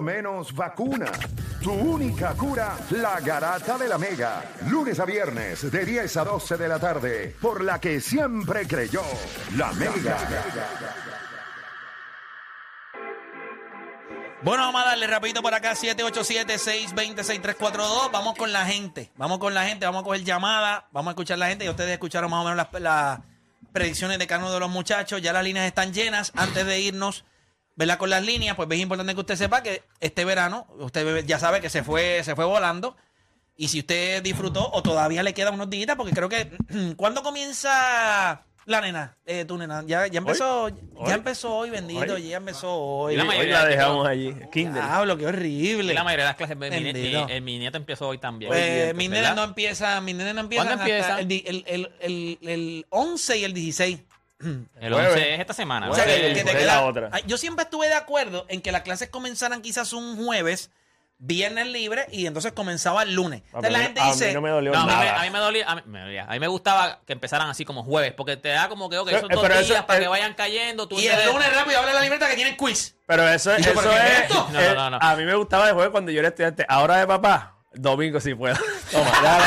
menos vacuna. Tu única cura, la garata de la mega. Lunes a viernes de 10 a 12 de la tarde, por la que siempre creyó, la mega. Bueno, vamos a darle rapidito por acá, 787-620-6342. Vamos con la gente. Vamos con la gente, vamos a coger llamada, vamos a escuchar la gente. Y ustedes escucharon más o menos las, las predicciones de cada uno de los muchachos. Ya las líneas están llenas. Antes de irnos, ¿verdad? Con las líneas, pues es importante que usted sepa que este verano, usted ya sabe que se fue, se fue volando. Y si usted disfrutó o todavía le quedan unos días, porque creo que ¿cuándo comienza la nena? Eh, tu nena, ya, ya empezó, ya empezó hoy, bendito, ya empezó hoy. Y la Hoy mayoría la de dejamos allí. Kinder. Diablo, qué horrible. Y la mayoría de las clases, mi, mi- mi- mi nieto empezó hoy también. Pues ¿verdad? nenes no empiezan, mis nenes no empiezan ¿Cuándo hasta empiezan? el, di- el, el, el, el 11 y el 16. El Jueves. 11 es esta semana. O sea, que- ¿verdad? que te es queda- la otra. Ay, Yo siempre estuve de acuerdo en que las clases comenzaran quizás un jueves, viernes libre y entonces comenzaba el lunes. A Entonces mí, la gente a dice, mí no me dolió No, a mí, me, nada. a mí me dolía, a mí, me dolía. A mí me gustaba que empezaran así como jueves, porque te da como que, ok, Pero- esos dos pero días eso- para que vayan cayendo. Tú y el lunes rápido habla la libreta que tiene quiz. Pero eso, ¿Y yo, eso pero es es. esto? No, eh, no, no. A mí me gustaba de jueves cuando yo era estudiante. Ahora de papá, domingo si puedo. Toma, ya.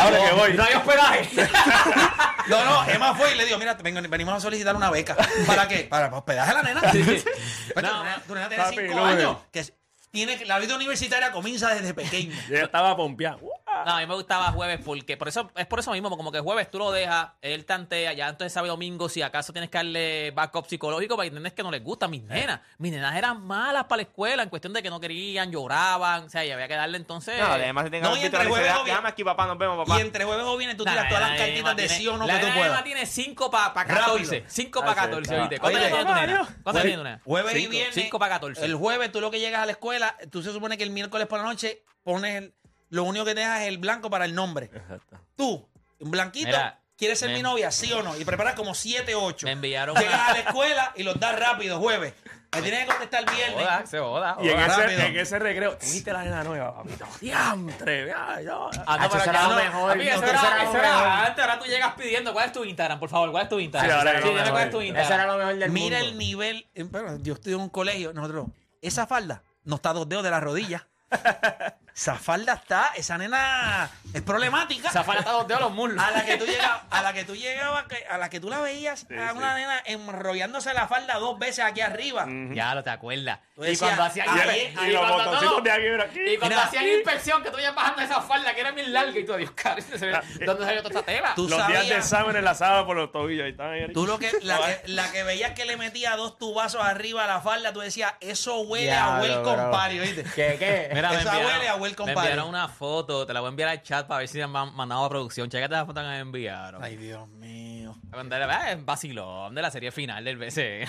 Ahora que voy. No hay hospedaje. No, no, Emma fue y le dijo, mira, vengo- venimos a solicitar una beca. ¿Para qué? Para hospedaje a la nena. Pues, tu, No, nena tu nena tiene papi, 5 lunes. años. Que tiene, la vida universitaria comienza desde pequeño. Yo estaba pompeado. No, a mí me gustaba jueves porque por eso es por eso mismo, como que jueves tú lo dejas, él tantea, ya entonces sabe domingo si acaso tienes que darle backup psicológico para que entiendes que no les gusta. Mis nenas, mis nenas eran malas para la escuela en cuestión de que no querían, lloraban, o sea, y había que darle entonces. No, además si tengo No, y que entre jueves o aquí, papá, nos vemos, papá. Y entre jueves o viernes tú tiras todas las la cartitas de sí o no la que tú puedas. Emma tiene 5 para Rápido. 14. 5 para Ah, sí, 14, está. ¿viste? ¿Cuánto tiene tu nena? ¿Cuánto tiene tu nena? Jueves y Cinco. viernes. Cinco para 14. El jueves tú lo que llegas a la escuela, tú se supone que el miércoles por la noche pones el- lo único que te dejas es el blanco para el nombre. Exacto. Tú, un blanquito, Mira, ¿quieres ser me- mi novia? ¿Sí o no? Y preparas como 7, 8. Me enviaron Llegas una- a la escuela y los das rápido, jueves. Me tienes que contestar viernes. Joda, se joda. Y en joda. rápido. ese, en ese recreo, ¿tuviste la nena nueva, papito? ¡Diantre! ya, ya. Ah, no, pero será ya lo mejor. Papi, eso era, eso era mejor. antes, ahora tú llegas pidiendo. ¿Cuál es tu Instagram, por favor? ¿Cuál es tu Instagram? Sí, ahora era lo dime cuál mejor. es tu Instagram. era lo mejor del Mira mundo. el nivel. eh, bueno, yo estoy en un colegio, nosotros. Esa falda no está a dos dedos de la rodilla. esa falda está, esa nena es problemática. Esa falta está dos dedos a los muslos. A la que tú llegabas, a la que tú llegabas, a la que tú la veías a una nena enrollándose la falda dos veces aquí arriba. Ya lo te acuerdas. Tú Y cuando hacían "Ahí, inspe- ahí Y los cuando- no, botoncitos no. de aquí, mira, aquí. Y cuando Mira. hacían inspección, que tú ibas bajando esa falda que era bien larga y tú, Dios, caro, ve- ¿dónde salió toda esa tela? Tú Los días de examen enlazados por los tobillos. Ahí están ahí. Tú lo que la, que, la que veías que le metía dos tubazos arriba a la falda, tú decías, eso huele a Diablo, welcome party, ¿oíste? ¿Qué, qué? Mira, Esa huele a welcome me party. enviaron una foto, te la voy a enviar al chat para ver si me han mandado a producción. Chécate la foto que me enviaron. Ay, Dios mío. Ah, Es vacilón de la serie final del BC.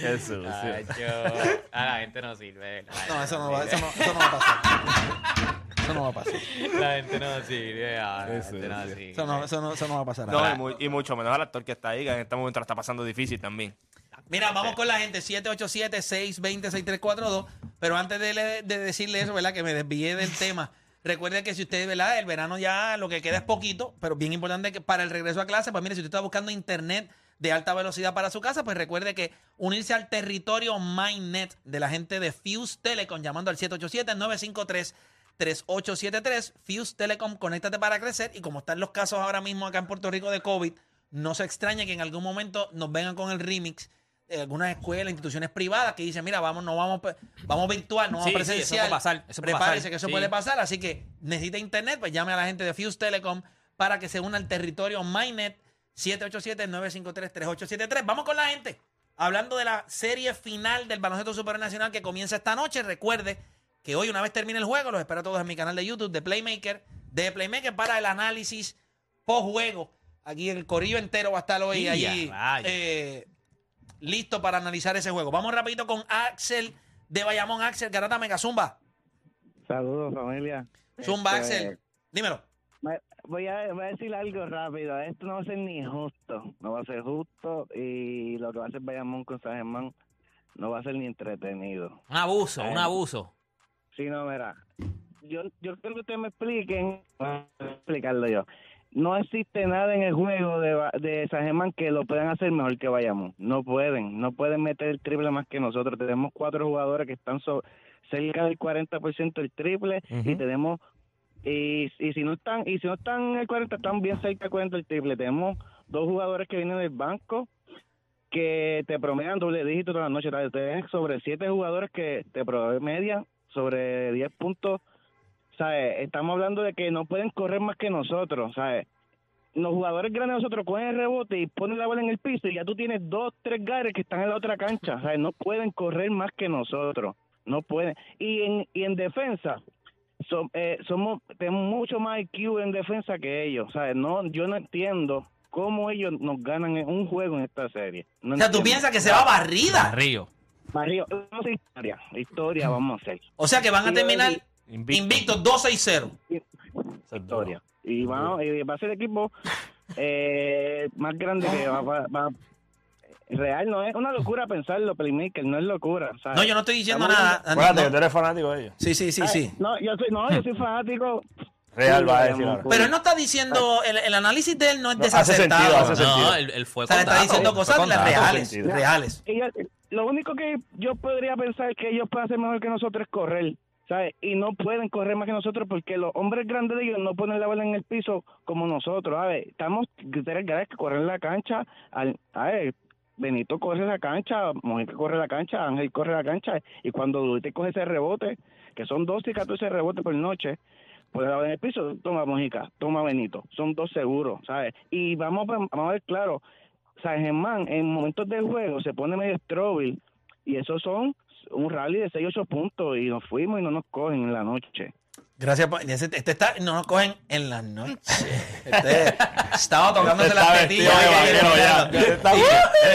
Qué sucio. A la gente no sirve. la No, gente eso no va, sirve. eso no, eso no va a pasar. Eso no va a pasar. La gente no sirve. ah, La Eso, gente no sirve. Eso no, eso no, eso no va a pasar. No, y, mu- y mucho menos al actor que está ahí, que en este momento la está pasando difícil también. Mira, vamos con la gente, 787-620-6342. Pero antes de, le- de decirle eso, ¿verdad? Que me desvié del tema. Recuerde que si usted, ¿verdad? El verano ya lo que queda es poquito, pero bien importante que para el regreso a clase, pues mire, si usted está buscando internet de alta velocidad para su casa, pues recuerde que unirse al territorio MyNet de la gente de Fuse Telecom llamando al 787-953-3873. Fuse Telecom, conéctate para crecer. Y como están los casos ahora mismo acá en Puerto Rico de COVID, no se extraña que en algún momento nos vengan con el remix algunas escuelas, instituciones privadas que dicen, mira, vamos, no vamos, pe- vamos virtual, no vamos Sí, sí, presencial. eso puede pasar, eso puede Prepárese pasar, que eso sí. puede pasar. Así que necesita internet, pues llame a la gente de Fuse Telecom para que se una al territorio MyNet 787-953-3873. Vamos con la gente. Hablando de la serie final del baloncesto supernacional que comienza esta noche, recuerde que hoy, una vez termine el juego, los espero a todos en mi canal de YouTube de Playmaker, de Playmaker para el análisis post-juego. Aquí el corillo entero va a estar hoy allí eh, listo para analizar ese juego. Vamos rapidito con Axel de Bayamón. Axel, Garata Mega Zumba. Saludos, familia. Zumba, Este, Axel. Dímelo. me- Voy a, voy a decir algo rápido. Esto no va a ser ni justo. No va a ser justo. Y lo que va a hacer Bayamón con San Germán no va a ser ni entretenido. Un abuso, un Eh. abuso. Sí, no, mira. Yo, yo creo que ustedes me expliquen. Voy a explicarlo yo. No existe nada en el juego de, de San Germán que lo puedan hacer mejor que Bayamón. No pueden, no pueden meter el triple más que nosotros. Tenemos cuatro jugadores que están so- cerca del 40% del triple y tenemos y, y si no están y si no están en el 40 están bien cerca del 40 del triple. Tenemos dos jugadores que vienen del banco que te promedian doble dígito toda la noche. Tienes sobre siete jugadores que te promedian sobre 10 puntos ¿sabes? Estamos hablando de que no pueden correr más que nosotros, ¿sabes? Los jugadores grandes de nosotros cogen el rebote y ponen la bola en el piso y ya tú tienes dos, tres gares que están en la otra cancha, ¿sabes? No pueden correr más que nosotros, no pueden. Y en, y en defensa, so- eh, somos, tenemos mucho más IQ en defensa que ellos, ¿sabes? No, yo no entiendo cómo ellos nos ganan en un juego en esta serie. No O sea, tú piensas que se va barrida. Río. Barrio, no sé historia, historia vamos a hacer. O sea, que van a terminar Invicto. invictos 2-6-0. historia. Y va, y va a ser el equipo eh, más grande que va, va- va- Real no es una locura pensarlo, Playmaker, no es locura. ¿sabes? No, yo no estoy diciendo Estamos nada. Acuérdate que No. tú eres fanático de ellos. Sí, sí, sí, Ay, sí. No, yo soy, no, yo soy fanático. Real Sí, va a decir ahora. Pero él no está diciendo, el, el análisis de él no es No, hace desacertado. sentido, hace o sentido. No, él, él fue sea, le con está diciendo fue cosas con datos. reales, reales. Ellos- lo único que yo podría pensar que ellos pueden hacer mejor que nosotros es correr. ¿Sabes? Y no pueden correr más que nosotros porque los hombres grandes de ellos no ponen la bola en el piso como nosotros. Ver, estamos tres ganas que corren la cancha. Al, ver, Benito corre la cancha, Mojica corre la cancha, Ángel corre la cancha. Y cuando Duarte coge ese rebote, que son 12 y 14 rebotes por noche, pues en el piso, toma Mojica, toma Benito. Son dos seguros, ¿sabes? Y vamos, vamos a ver claro, San Germán en momentos del juego se pone medio strawberry y esos son un rally de 6 8 puntos y nos fuimos y no nos cogen en la noche. Gracias. por- Este está, no nos cogen en la noche. Este estaba tocándose Este las tetillas.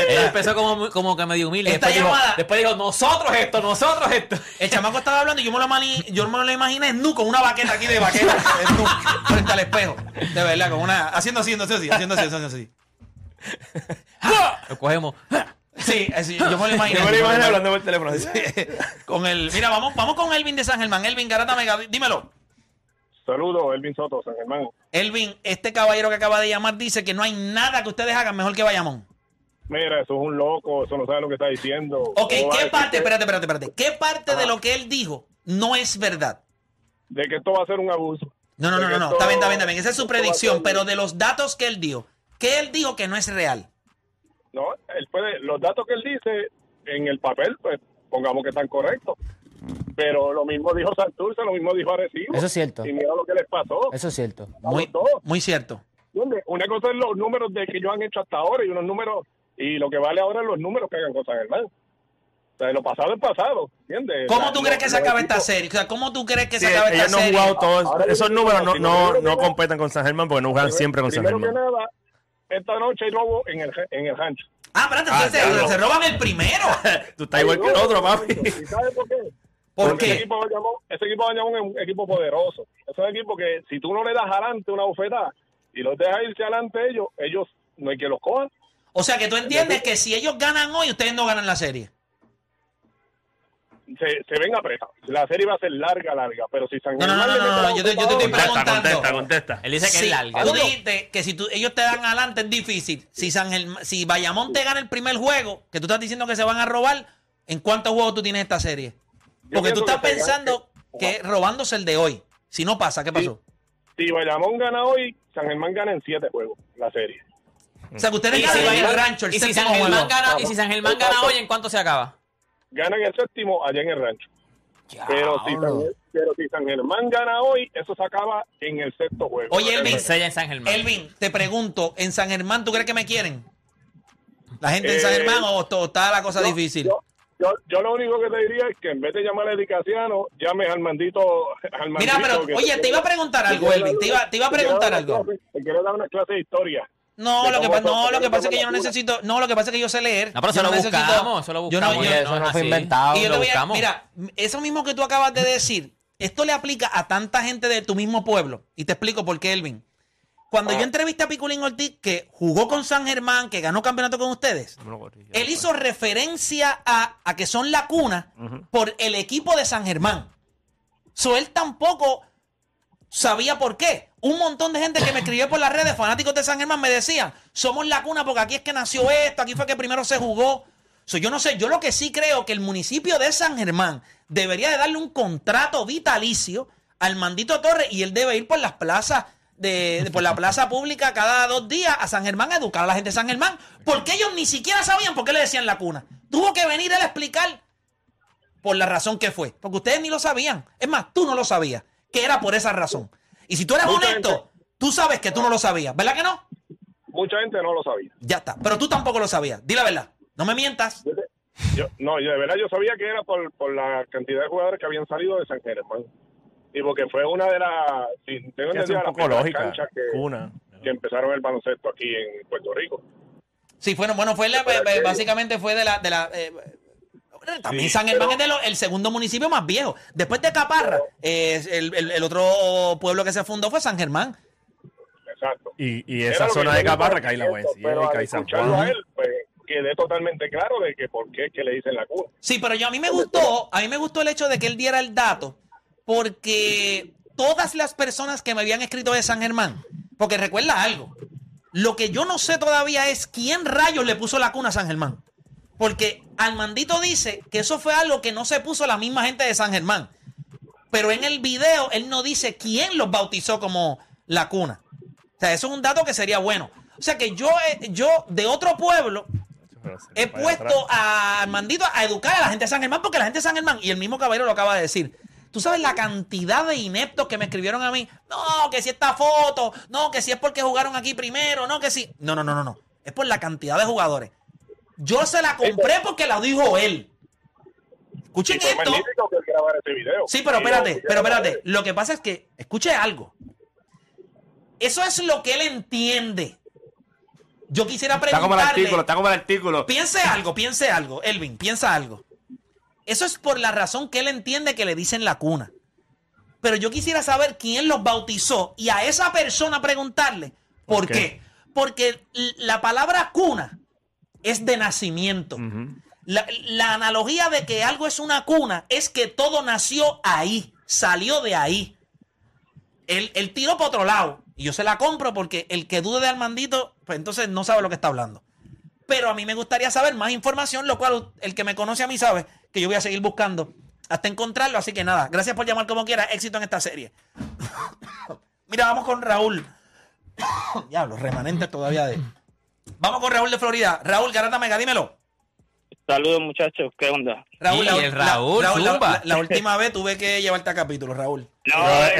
Él empezó como, como que medio humilde. Esta Después dijo, llamada- después dijo, nosotros esto, nosotros esto. El chamaco estaba hablando y yo me lo, mani- yo me lo imaginé nu con una baqueta aquí de en nu, frente al espejo. De verdad, con una. Haciendo así, haciendo así, haciendo así, haciendo así. Lo cogemos. Sí, yo me lo imaginé. Yo me lo imagino hablando por teléfono. con el. Mira, vamos, vamos con Elvin de San Germán. Elvin Garata Mega, dímelo. Saludos, Elvin Soto, San Germán. Elvin, este caballero que acaba de llamar dice que no hay nada que ustedes hagan mejor que Bayamón. Mira, eso es un loco, eso no sabe lo que está diciendo. Ok, ¿Cómo va a ¿qué parte, que- espérate, espérate, espérate, qué parte de lo que él dijo no es verdad? De que esto va a ser un abuso. No, no, no, que no, no, está bien, está bien, está bien. Esa es su predicción, pero de los datos que él dio, ¿qué él dijo que no es real? No, él puede, los datos que él dice en el papel, pues pongamos que están correctos. Pero lo mismo dijo Santurce, lo mismo dijo Arecibo. Eso es cierto. Y mira lo que les pasó. Eso es cierto. Muy, muy cierto. ¿Entiendes? Una cosa es los números de que ellos han hecho hasta ahora y unos números, y lo que vale ahora es los números que hagan con San Germán. O sea, lo pasado es pasado, ¿entiendes? ¿Cómo tú crees que se los acaba esta serie? O sea, ¿cómo tú crees que Sí, se acaba esta ellos no han serie? jugado todos. Ahora Esos números no, primero no, no competen con San Germán porque no juegan siempre con San Primero Germán. que nada, esta noche hay robo en el, en el rancho. Ah, espérate, Ah, entonces claro. se, se roban el primero. Tú estás igual que el otro, papi. ¿Y sabes por qué? ¿Por Porque qué? Ese equipo, de Bayamón, ese equipo de Bayamón es un equipo poderoso. Es un equipo que si tú no le das adelante una bofetada y los dejas irse adelante ellos, ellos no hay que los cojan. O sea, que tú entiendes que si ellos ganan hoy, ustedes no ganan la serie. Se, se ven apretados. La serie va a ser larga, larga. Pero si San No, no, no, Germán no, no, mete no, la yo te- yo te estoy Contesta, preguntando. contesta, contesta. Él dice que Sí, es larga. Tú dijiste que si tú- ellos te dan adelante es difícil. Si San Germán- si Bayamón te gana el primer juego, que tú estás diciendo que se van a robar, ¿en cuántos juegos tú tienes esta serie? Porque tú estás que pensando que robándose el de hoy. Si no pasa, ¿qué pasó? Si Bayamón gana hoy, San Germán gana en siete juegos la serie. O sea, que ustedes ganan si, el rancho el y si San Germán gana, y si San Germán gana hoy, ¿en cuánto se acaba? Ganan el séptimo allá en el rancho. Pero si, San, pero si San Germán gana hoy, eso se acaba en el sexto juego. Oye, Elvin, En sella en San Germán. Elvin, te pregunto, ¿en San Germán tú crees que me quieren? ¿La gente en San Eh, Germán o, o está la cosa yo- difícil? Yo, yo, yo lo único que te diría es que en vez de llamar a Edicasiano, llames al mandito. Al Mira, mandito pero, que oye, te iba a preguntar algo, Elvin. Te iba, te iba a preguntar algo. clase- Te quiero dar una clase de historia. No, lo que, pa- no, lo que pasa es que yo no necesito. No, lo que pasa es que yo sé leer. No, pero Yo eso lo necesito- buscamos, eso lo yo no- buscamos. yo- eso no es fue así. inventado. Y yo lo te voy a, buscamos. mira, eso mismo que tú acabas de decir, esto le aplica a tanta gente de tu mismo pueblo. Y te explico por qué, Elvin. Cuando Ah. yo entrevisté a Piculín Ortiz, que jugó con San Germán, que ganó campeonato con ustedes, él hizo referencia a, a que son la cuna por el equipo de San Germán. So él tampoco sabía por qué. Un montón de gente que me escribió por las redes, fanáticos de San Germán, me decían, somos la cuna porque aquí es que nació esto, aquí fue que primero se jugó. So, yo no sé, yo lo que sí creo que el municipio de San Germán debería de darle un contrato vitalicio al Mandito Torres y él debe ir por las plazas de, de- por la plaza pública cada dos días a San Germán a educar a la gente de San Germán, porque ellos ni siquiera sabían por qué le decían la cuna. Tuvo que venir él a explicar por la razón que fue, porque ustedes ni lo sabían. Es más, tú no lo sabías, que era por esa razón. Y si tú eres Mucha honesto, gente- tú sabes que tú no lo sabías, ¿verdad que no? Mucha gente no lo sabía. Ya está, pero tú tampoco lo sabías. Di la verdad, no me mientas. Yo, yo- no, yo de verdad yo sabía que era por, por la cantidad de jugadores que habían salido de San Germán. Y porque fue una de las, si tengo entendido, un las poco primeras lógica. canchas que, Cuna. que empezaron el baloncesto aquí en Puerto Rico. Sí, bueno, bueno, fue la- eh, que- básicamente fue de la, de la eh, también Sí, San Germán pero- es de lo- el segundo municipio más viejo. Después de Caparra, eh, el, el- el otro pueblo que se fundó fue San Germán. Exacto. Y, y esa zona de Caparra, cae la Buencia, Pero y al cae San a Juan. él, pues quedé totalmente claro de que por qué es que le dicen la cuna. Sí, pero yo a mí me gustó, a mí me gustó el hecho de que él diera el dato, porque todas las personas que me habían escrito de San Germán, porque recuerda algo, lo que yo no sé todavía es quién rayos le puso la cuna a San Germán. Porque Armandito dice que eso fue algo que no se puso la misma gente de San Germán. Pero en el video él no dice quién los bautizó como la cuna. O sea, eso es un dato que sería bueno. O sea que yo, eh, yo de otro pueblo, he puesto a Armandito a educar a la gente de San Germán porque la gente de San Germán, y el mismo caballero lo acaba de decir. Tú sabes la cantidad de ineptos que me escribieron a mí. No, que si esta foto, no, que si es porque jugaron aquí primero, no, que si. No, no, no, no, no. Es por la cantidad de jugadores. Yo se la compré porque la dijo él. Escuchen fue esto. video. Sí, pero espérate, lo- pero espérate. Lo que pasa es que, escuche algo. Eso es lo que él entiende. Yo quisiera Está como el preguntarle. artículo, está como el artículo. Piense algo, piense algo, Elvin, piensa algo. Eso es por la razón que él entiende que le dicen la cuna. Pero yo quisiera saber quién los bautizó y a esa persona preguntarle por, ¿Por qué? Porque la palabra cuna es de nacimiento. la, la analogía de que algo es una cuna es que todo nació ahí, salió de ahí. Él, él tiró por otro lado. Y yo se la compro porque el que dude de Armandito, pues entonces no sabe lo que está hablando. Pero a mí me gustaría saber más información, lo cual el que me conoce a mí sabe que yo voy a seguir buscando hasta encontrarlo. Así que nada, gracias por llamar como quiera. Éxito en esta serie. Mira, vamos con Raúl. Diablo, remanente todavía de. Vamos con Raúl de Florida. Raúl Garata Mega, dímelo. Saludos muchachos, ¿qué onda? Raúl, la, el Raúl, la- última vez tuve que llevarte a capítulo, Raúl. No,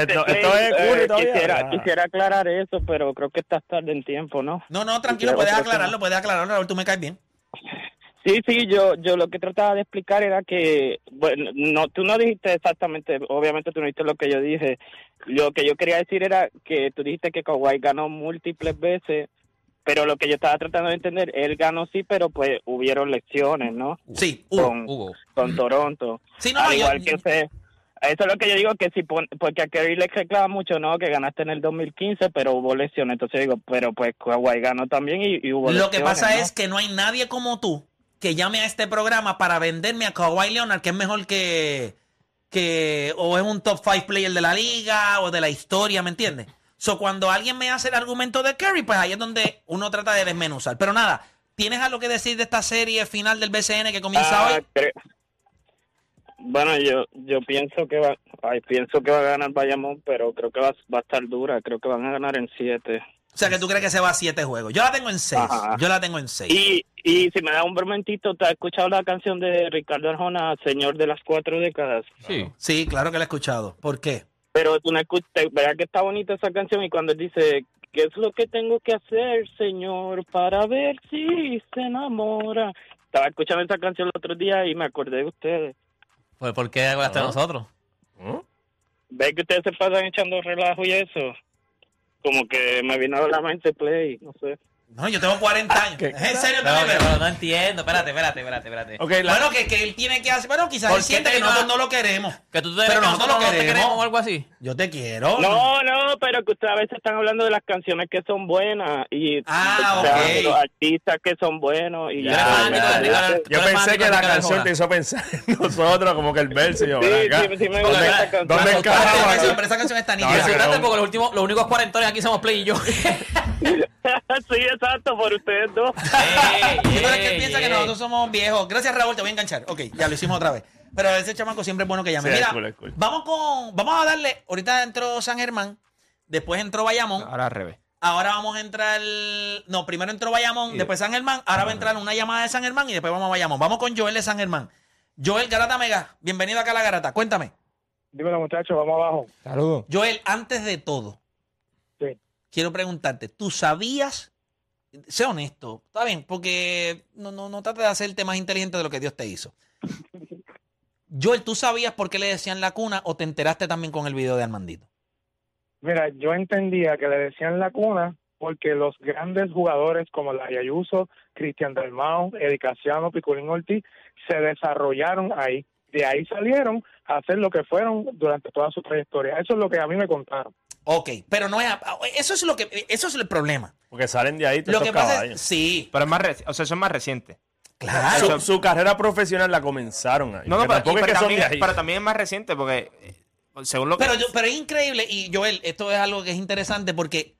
Pero este, esto- es eh, quisiera, Ah. quisiera aclarar eso, pero creo que estás tarde en tiempo, ¿no? No, no, tranquilo, puedes aclararlo, puedes aclararlo, Raúl, tú me caes bien. Sí, sí, yo, yo lo que trataba de explicar era que, bueno, no, tú no dijiste exactamente, obviamente tú no dijiste lo que yo dije. Lo que yo quería decir era que tú dijiste que Kawhi ganó múltiples veces, pero lo que yo estaba tratando de entender, él ganó sí, pero pues hubieron lecciones, ¿no? Sí, hubo. Con, Hugo. con Toronto. Sí, no, Al no, yo- igual que usted. Eso es lo que yo digo, que si pon- porque a Kerry le reclama mucho, ¿no? Que ganaste en el 2015, pero hubo lesiones. Entonces digo, pero pues Kawhi ganó también y, y hubo Lo que lesiones, pasa ¿no? es que no hay nadie como tú que llame a este programa para venderme a Kawhi Leonard, que es mejor que, que o es un top 5 player de la liga o de la historia, ¿me entiendes? So, cuando alguien me hace el argumento de Curry, pues ahí es donde uno trata de desmenuzar. Pero nada, ¿tienes algo que decir de esta serie final del BCN que comienza Ah, hoy? Bueno, yo yo pienso que va ay, pienso que va a ganar Bayamón, pero creo que va, va a estar dura. Creo que van a ganar en siete. O sea, que tú crees que se va a siete juegos. Yo la tengo en seis. Ajá. Yo la tengo en seis. Y, y si me da un momentito, ¿te has escuchado la canción de Ricardo Arjona, Señor de las Cuatro Décadas? Sí. Sí, claro que la he escuchado. ¿Por qué? Pero tú no escuchas, ¿verdad que está bonita esa canción? Y cuando él dice, ¿qué es lo que tengo que hacer, Señor, para ver si se enamora? Estaba escuchando esa canción el otro día y me acordé de ustedes. Pues, ¿Por qué hablaste de Ah. nosotros? ¿Ves que ustedes se pasan echando relajo y eso? Como que me vino a la mente Play, no sé. No, yo tengo 40 años. ¿Qué? ¿Es en serio? No, también, pero pero- no entiendo. Espérate, espérate, espérate, espérate. Ok, la- Bueno, que, que él tiene que hacer. Bueno, quizás ¿Por él siente te que nosotros no lo queremos. Que tú te Pero nosotros nosotros lo no te queremos. queremos o algo así. Yo te quiero. No, no, pero que ustedes a veces están hablando de las canciones que son buenas y Ah, o sea, ok. de los artistas que son buenos y Ricardo- tú Yo pensé que la canción te hizo pensar en nosotros, como que el verso. yo, Sí, acá. sí, sí me ¿Dónde, gusta esa canción. ¿Dónde aquí? pero esa canción está No, nítida. no. porque los únicos cuarentones aquí somos Play y yo. sí, exacto, por ustedes dos. Ey, Sí, pero es que él piensa que nosotros somos viejos. Gracias, Raúl, te voy a enganchar. Ok, ya lo hicimos otra vez. Pero ese chamaco siempre es bueno que llame. Sí, es Mira, cool, es cool. vamos con. Vamos a darle. Ahorita entró San Germán. Después entró Bayamón. Ahora al revés. Ahora vamos a entrar. No, primero entró Bayamón, después San Germán. Ahora va a entrar una llamada de San Germán y después vamos a Bayamón. Vamos con Joel de San Germán. Joel Garata Mega, bienvenido acá a la Garata. Cuéntame. Dímelo, muchachos, vamos abajo. Saludos. Joel, antes de todo, Sí. quiero preguntarte, ¿tú sabías? Sé honesto, está bien, porque no, no, no trata de hacerte más inteligente de lo que Dios te hizo. Joel, ¿tú sabías por qué le decían la cuna o te enteraste también con el video de Armandito? Mira, yo entendía que le decían la cuna porque los grandes jugadores como la Ayuso, Cristian Dalmao, Eddie Casiano, Piculín Ortiz se desarrollaron ahí. De ahí salieron a hacer lo que fueron durante toda su trayectoria. Eso es lo que a mí me contaron. Ok, pero no es eso es lo que eso es el problema. Porque salen de ahí todos Lo que pasa es caballos. sí, Pero es más reci- o sea, eso es más reciente. claro. Su, su carrera profesional la comenzaron ahí. No, no, pero, tampoco es pero que son también, de ahí. pero también es más reciente porque eh, según lo que Pero, yo, pero es increíble, y Joel, esto es algo que es interesante porque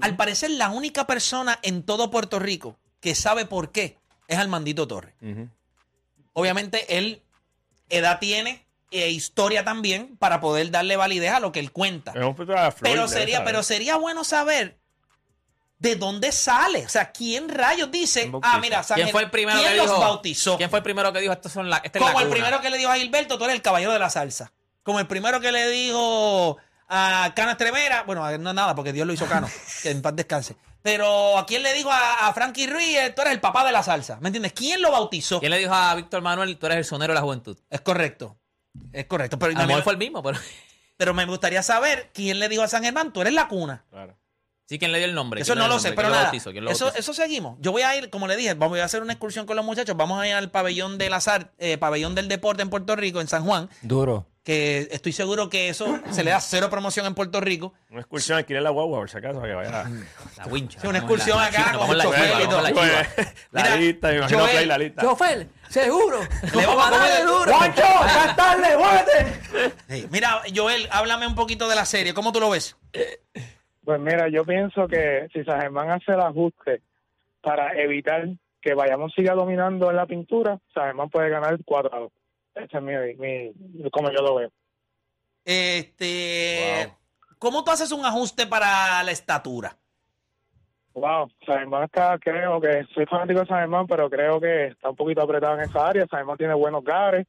al parecer la única persona en todo Puerto Rico que sabe por qué es Armandito Torres. Obviamente él edad tiene e historia también para poder darle validez a lo que él cuenta. Pero sería, pero sería bueno saber de dónde sale. O sea, quién rayos dice, ah, mira, San ¿Quién fue el primero ¿quién que los dijo? bautizó? ¿Quién fue el primero que dijo esto son la, esta es la Como el cuna"? primero que le dijo a Gilberto, tú eres el caballero de la salsa. Como el primero que le dijo a Cano Estremera, bueno, no es nada, porque Dios lo hizo Cano, que en paz descanse. Pero a quién le dijo a, a Frankie Ruiz, tú eres el papá de la salsa. ¿Me entiendes? ¿Quién lo bautizó? ¿Quién le dijo a Víctor Manuel, tú eres el sonero de la juventud? Es correcto. Es correcto. Pero, A lo mejor fue el mismo, pero pero me gustaría saber quién le dijo a San Germán, tú eres la cuna. Claro. sí, ¿quién le dio el nombre? Eso ¿Quién no lo sé, pero ¿Quién lo nada. Eso, eso seguimos. Yo voy a ir, como le dije, vamos a hacer una excursión con los muchachos. Vamos a ir al pabellón del azar, eh, pabellón del deporte en Puerto Rico, en San Juan. Duro. Que estoy seguro que eso se le da cero promoción en Puerto Rico. Una excursión aquí en la guagua, por si acaso, para que vaya. La wincha. Sí, una excursión la- acá con la la todo. chiva. La Mira, lista, me imagino Joel, play la lista. Chofer, seguro. Le vamos a comer duro. ¡Juancho! ¡Ya tarde, muévete! Sí. Mira, Joel, háblame un poquito de la serie. ¿Cómo tú lo ves? Pues mira, yo pienso que si San Germán hace el ajuste para evitar que Bayamón siga dominando en la pintura, San Germán puede ganar 4 a 2. Ese es mi, mi- como yo lo veo. Este, Wow. ¿Cómo tú haces un ajuste para la estatura? Wow, San Germán está, creo que, soy fanático de San Germán, pero creo que está un poquito apretado en esa área. San Germán tiene buenos gares,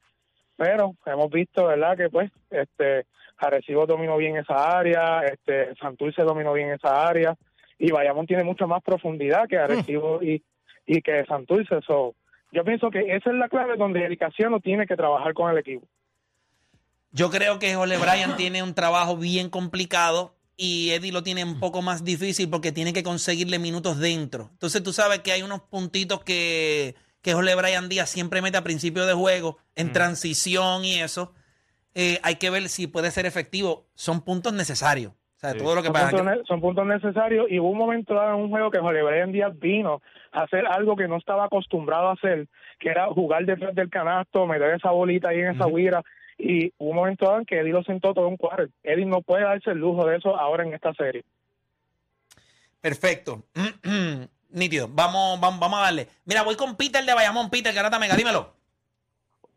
pero hemos visto, ¿verdad? Que pues, este, Arecibo dominó bien esa área, este, Santurce dominó bien esa área, y Bayamón tiene mucha más profundidad que Arecibo y, y que Santurce. So, yo pienso que esa es la clave donde el Casiano tiene que trabajar con el equipo. Yo creo que Jorge Bryan tiene un trabajo bien complicado y Eddie lo tiene un poco más difícil porque tiene que conseguirle minutos dentro. Entonces tú sabes que hay unos puntitos que, que Jorge Bryan Díaz siempre mete a principio de juego, en transición y eso. Eh, hay que ver si puede ser efectivo. Son puntos necesarios. Sea, todo lo que son, pasa. puntos, son puntos necesarios y hubo un momento dado en un juego que Jorge Brian Díaz vino a hacer algo que no estaba acostumbrado a hacer, que era jugar detrás del canasto, meter esa bolita ahí en esa huira y hubo un momento dado en que Eddie lo sentó todo un cuadro. Eddie no puede darse el lujo de eso ahora en esta serie. Perfecto. Nítido. Vamos, vamos, vamos a darle. Mira, voy con Peter de Bayamón. Peter, Garata Mega, dímelo.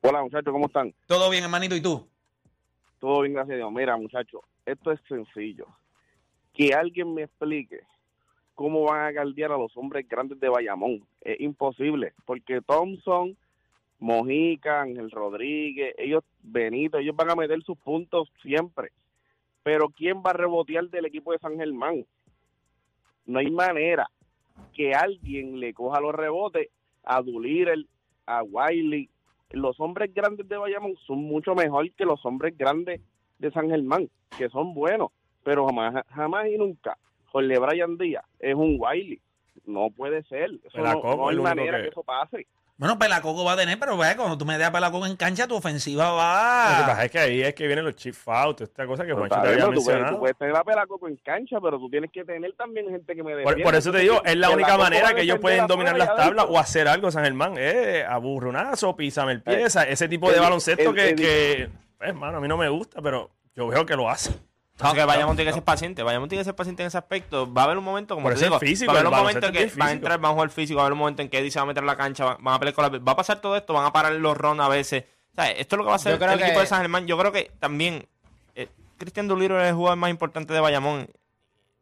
Hola muchachos, ¿cómo están? Todo bien, hermanito, ¿y tú? Todo bien, gracias a Dios. Mira muchachos, esto es sencillo. Que alguien me explique cómo van a guardiar a los hombres grandes de Bayamón. Es imposible, porque Thompson, Mojica, Ángel Rodríguez, ellos, Benito, ellos van a meter sus puntos siempre. Pero ¿quién va a rebotear del equipo de San Germán? No hay manera que alguien le coja los rebotes a Doolittle, a Wiley. Los hombres grandes de Bayamón son mucho mejor que los hombres grandes de San Germán, que son buenos, pero jamás, jamás y nunca. Jorge Brian Díaz es un Wiley. No puede ser. Eso no, no hay es lo único manera que- que... eso pase. Bueno, Pelacoco va a tener, pero ve, cuando tú me das a Pelacoco en cancha, tu ofensiva Lo que va. pasa es que ahí es que vienen los chip out, esta cosa que Juancho te había tú, puedes, tú mencionado. puedes tener a Pelacoco en cancha, pero tú tienes que tener también gente que me Por, defienda. por eso te digo, es la única va manera que ellos pueden dominar las tablas o hacer algo, San Germán. Eh, aburronazo, písame el pie, Eh, esa- ese tipo de el- baloncesto el- que, el- que, pues, mano, a mí no me gusta, pero yo veo que lo hace. Así que Bayamón tiene que ser paciente. Bayamón tiene que ser paciente en ese aspecto. Va a haber un momento, como Por te eso digo, físico, va a haber un momento en que van a entrar, van a jugar físico, va a haber un momento en que Eddie se va a meter en la cancha, van, van a pelear con la... Va a pasar todo esto, van a parar los runs a veces. O sea, esto es lo que va a hacer el equipo de San Germán. Yo creo que también eh, Cristian Duliro es el jugador más importante de Bayamón.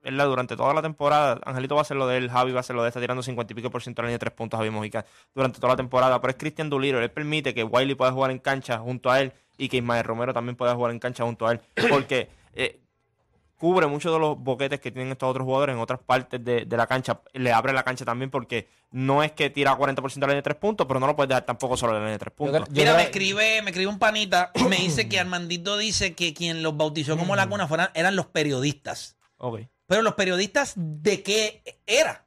¿verdad? Durante toda la temporada, Angelito va a hacer lo de él, Javi va a hacer lo de él, está tirando 50 y pico por ciento a la línea de tres puntos, Javi Mojica, durante toda la temporada. Pero es Cristian Duliro, él permite que Wiley pueda jugar en cancha junto a él y que Ismael Romero también pueda jugar en cancha junto a él. Porque eh, cubre muchos de los boquetes que tienen estos otros jugadores en otras partes de, de la cancha. Le abre la cancha también porque no es que tira 40% a la línea de tres puntos, pero no lo puedes dejar tampoco solo a la línea de tres puntos. creo- Mira, me escribe, me escribe un panita, me dice que Armandito dice que quien los bautizó como la cuna fueran, eran los periodistas. Ok. Pero los periodistas, ¿de qué era?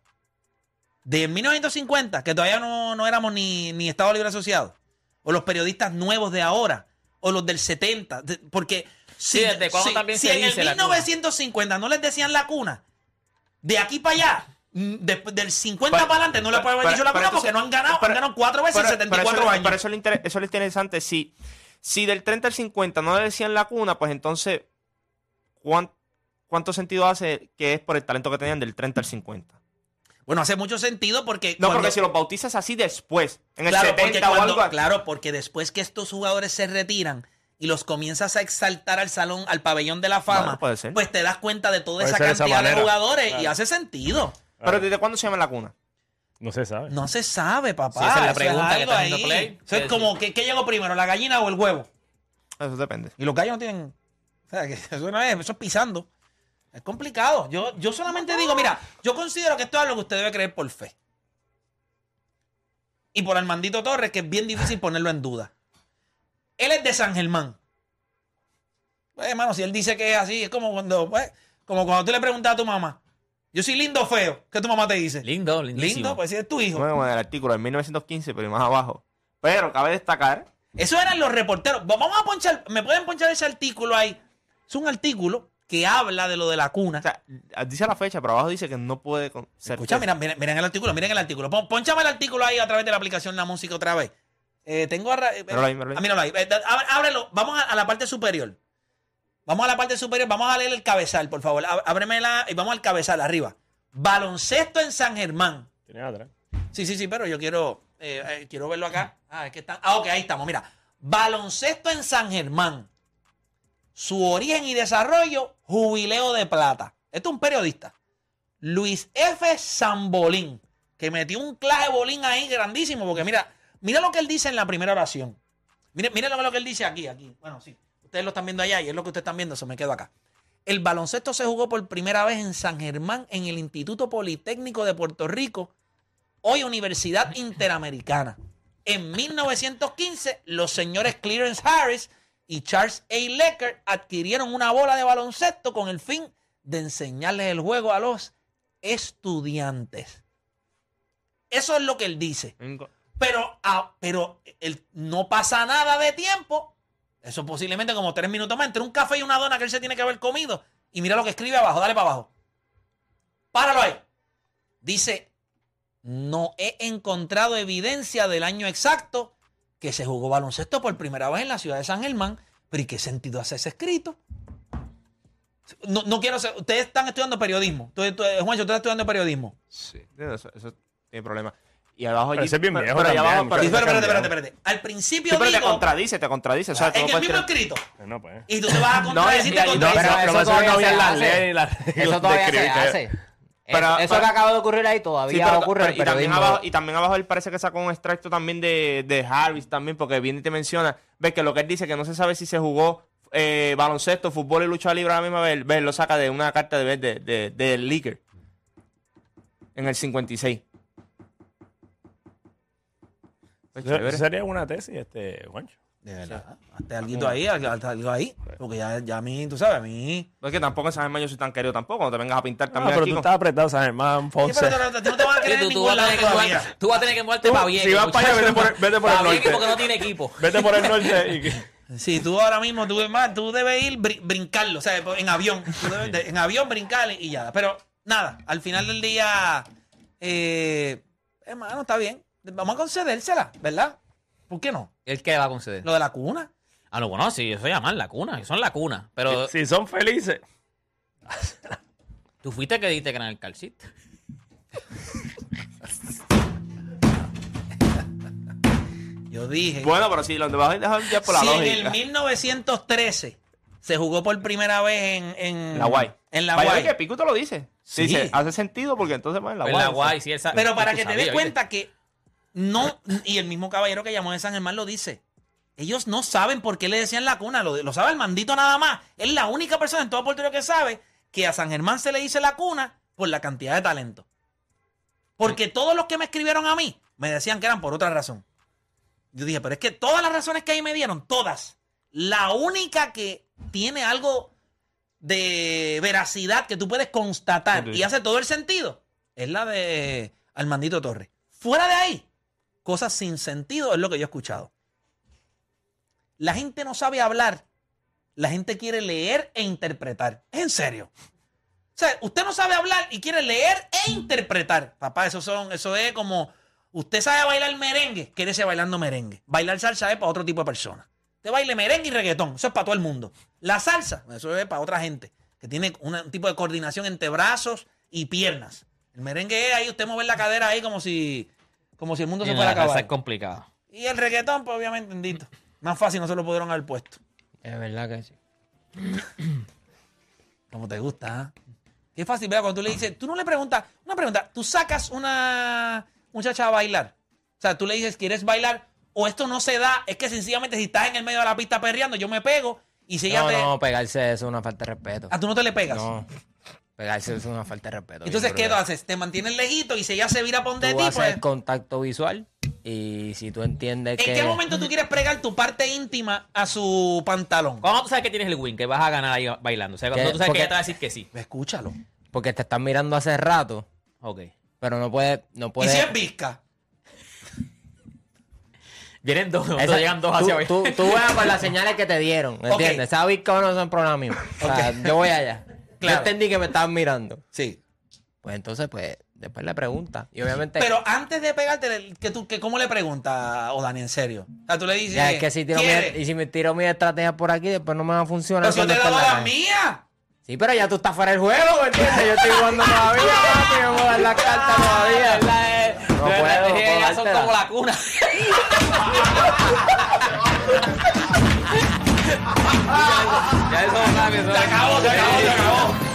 ¿De 1950, que todavía no, no éramos ni, ni Estado Libre Asociado? ¿O los periodistas nuevos de ahora? ¿O los del 70? De- porque Sí, ¿desde cuándo también si se en dice el la cuna? 1950 no les decían la cuna, de aquí para allá, mm, después del 50 Pero- para adelante no le pueden haber dicho la cuna porque no han ganado, pero- han ganado cuatro veces en Pero- 74 pero eso, años. Pero eso, es lo inter- eso es lo interesante. Si, si del 30 al 50 no le decían la cuna, pues entonces, ¿cuán- ¿cuánto sentido hace que es por el talento que tenían del 30 al 50? Bueno, hace mucho sentido porque. No, cuando- porque si los bautizas así después, en el claro, porque 70 o cuando- algo. claro, porque después que estos jugadores se retiran y los comienzas a exaltar al salón, al pabellón de la fama, Bueno, puede ser. pues te das cuenta de toda Puede esa cantidad de jugadores y hace sentido. Pero ¿desde cuándo se llama la cuna? No se sabe. No se sabe, papá. Sí, esa es la pregunta que está haciendo. Play. Eso es Sí, como, ¿qué, qué llegó primero, la gallina o el huevo? Eso depende. Y los gallos no tienen... O sea, que eso no es, eso es pisando. Es complicado. Yo, yo solamente digo, mira, yo considero que esto es algo que usted debe creer por fe. Y por Armandito Torres, que es bien difícil ponerlo en duda. Él es de San Germán. Pues, hermano, si él dice que es así, es como cuando, pues, como cuando tú le preguntas a tu mamá, yo soy lindo o feo, ¿qué tu mamá te dice? Lindo, lindísimo. Lindo, pues si es tu hijo. No, como en el artículo de 1915, pero más abajo. Pero cabe destacar Eso eran los reporteros. Va- Vamos a ponchar, ¿me pueden ponchar ese artículo ahí? Es un artículo que habla de lo de la cuna. O sea, dice la fecha, pero abajo dice que no puede con- ser. Escucha, miren, miren, miren el artículo, miren el artículo. Pon, ponchame el artículo ahí a través de la aplicación La Música otra vez. Eh, tengo a... eh, Míralo ahí, míralo ahí. ah, míralo ahí. Eh, ábrelo. Vamos a, a la parte superior. Vamos a la parte superior. Vamos a leer el cabezal, por favor. Ábremela y vamos al cabezal arriba. Baloncesto en San Germán. Tiene atrás. Sí, sí, sí, pero yo quiero, eh, eh, quiero verlo acá. Ah, es que está. Ah, ok, ahí estamos. Mira, baloncesto en San Germán. Su origen y desarrollo, jubileo de plata. Esto es un periodista. Luis F. Zambolín, que metió un claje bolín ahí grandísimo, porque mira, mira lo que él dice en la primera oración. Mire, mire lo, que- lo que él dice aquí, aquí. Bueno, sí. Ustedes lo están viendo allá y es lo que ustedes están viendo, eso me quedo acá. El baloncesto se jugó por primera vez en San Germán, en el Instituto Politécnico de Puerto Rico, hoy Universidad Interamericana. En 1915, los señores Clarence Harris y Charles A. Lecker adquirieron una bola de baloncesto con el fin de enseñarles el juego a los estudiantes. Eso es lo que él dice. Pero, ah, pero el- no pasa nada de tiempo. Eso posiblemente como tres minutos más. Entre un café y una dona que él se tiene que haber comido. Y mira lo que escribe abajo. Dale para abajo. Páralo ahí. Dice, no he encontrado evidencia del año exacto que se jugó baloncesto por primera vez en la ciudad de San Germán. Pero ¿y qué sentido hace ese escrito? No, no quiero ser... Ustedes están estudiando periodismo. Tú, tú, Juancho, tú estás estudiando periodismo. Sí, eso, eso tiene problema. Y abajo Pero allí- es bien pero- viejo pero también, abajo- pero- Sí, espérate, espérate, espérate, espérate. Al principio Sí, pero te digo... contradice, te contradice. O sea, en no el mismo escrito. No, pues. Y tú te vas a contradecir, y te contradices. pero Lo eso que pasa es que no todavía habían se las hace. leyes y las Eso todavía se hace. Pero- eso, pero- que acaba de ocurrir ahí Sí, todavía pero- ocurre pero- en y, también abajo, y también abajo él parece que sacó un extracto también de, de Harris también, porque viene y te menciona, ves que lo que él dice que no se sabe si se jugó eh, baloncesto, fútbol y lucha libre a la misma vez, ves, lo saca de una carta de de, de, de Licker en el 56. Pues sería una tesis, este, Juancho. De verdad. Hazte algo ahí, hazte algo ahí. Porque ya, ya a mí, tú sabes, a mí. Es que tampoco en San Germán yo soy tan querido tampoco. No te vengas a pintar No, también pero aquí. tú con- estás apretado, San Germán, Sí, pero tú, tú no te vas a Sí, querer tú, en tú ningún vas a lado tener que todavía. mudarte- tú vas a tener que mudarte Tú, para bien. si vas para allá, vete por- vete por el norte. porque no tiene equipo. Vete por el norte y que- Si tú ahora mismo, tú, más, tú debes ir brin- brincarlo, o sea, en avión. Tú debes de- en avión brincar y ya. Pero nada, al final del día, eh, hermano, está bien. Vamos a concedérsela, ¿verdad? ¿Por qué no? ¿El qué va a conceder? Lo de la cuna. Ah, no, bueno, sí, eso se llama la cuna. Son la cuna. Pero Si son felices. tú fuiste que dijiste que eran el calcit. Yo dije. Bueno, pero si lo vas a dejar ya por la si en lógica. el 1913 se jugó por primera vez en, en La guay. En la guay. que Pico te lo dice. Sí. Dice, hace sentido porque entonces va en la En guay. la guay, sí, esa- Pero para que te des cuenta que no, y el mismo caballero que llamó de San Germán lo dice. Ellos no saben por qué le decían la cuna, lo, lo sabe el mandito nada más. Es la única persona en todo Puerto Rico que sabe que a San Germán se le dice la cuna por la cantidad de talento. Porque todos los que me escribieron a mí me decían que eran por otra razón. Yo dije, pero es que todas las razones que ahí me dieron, todas, la única que tiene algo de veracidad que tú puedes constatar y hace todo el sentido es la de Armandito Torres. Fuera de ahí, cosas sin sentido es lo que yo he escuchado. La gente no sabe hablar, la gente quiere leer e interpretar. Es en serio. O sea, usted no sabe hablar y quiere leer e interpretar. Papá, eso son, eso es como usted sabe bailar merengue, quédese bailando merengue. Bailar salsa es para otro tipo de personas. Usted baile merengue y reggaetón, eso es para todo el mundo. La salsa, eso es para otra gente que tiene un tipo de coordinación entre brazos y piernas. El merengue es ahí usted mover la cadera ahí como si como si el mundo se fuera a acabar. es complicado. Y el reggaetón, pues obviamente, bendito. Más fácil no se lo pudieron haber puesto. Es verdad que sí. Como te gusta, ¿ah? Qué fácil, ¿verdad? Cuando tú le dices, tú no le preguntas, una pregunta, tú sacas una muchacha a bailar. O sea, tú le dices, ¿quieres bailar? O esto no se da, es que sencillamente si estás en el medio de la pista perreando, yo me pego y si ella No, te. no, pegarse eso es una falta de respeto. Ah, tú no te le pegas. No. Pegarse eso es una falta de respeto. Entonces, ¿qué tú haces? Te mantienes lejito y si ella se vira por Tú ti, pues. contacto visual y si tú entiendes ¿En que... qué momento tú quieres pregar tu parte íntima a su pantalón? ¿Cómo tú sabes que tienes el win? Que vas a ganar ahí bailando. O sea, cuando ¿Qué? tú sabes Porque- que ella te va a decir que sí. Escúchalo. Porque te están mirando hace rato, Ok. pero no puedes... No ¿Y puedes si es visca? Vienen dos, Esa- llegan dos hacia tú, hoy. tú, tú vas por las señales que te dieron, ¿entiendes? ¿Sabes que no son problema mío? O sea, yo voy allá. Claro. Yo entendí que me estaban mirando. Sí. Pues entonces, pues, después le pregunta. Y obviamente... Pero antes de pegarte, que tú, que ¿cómo le preguntas, o Dani, en serio? O sea, tú le dices. ya es que si tiro mi, y si me tiro mi estrategia por aquí, después no me va a funcionar. Pero si yo te la la mía. Sí, pero ya tú estás fuera del juego, ¿me entiendes? Yo estoy jugando todavía, papi, me voy a dar la carta todavía. No Yo- puedo, yo- no puedo ellas son como la cuna. 人数三比三，再搞我，再搞我，再搞我。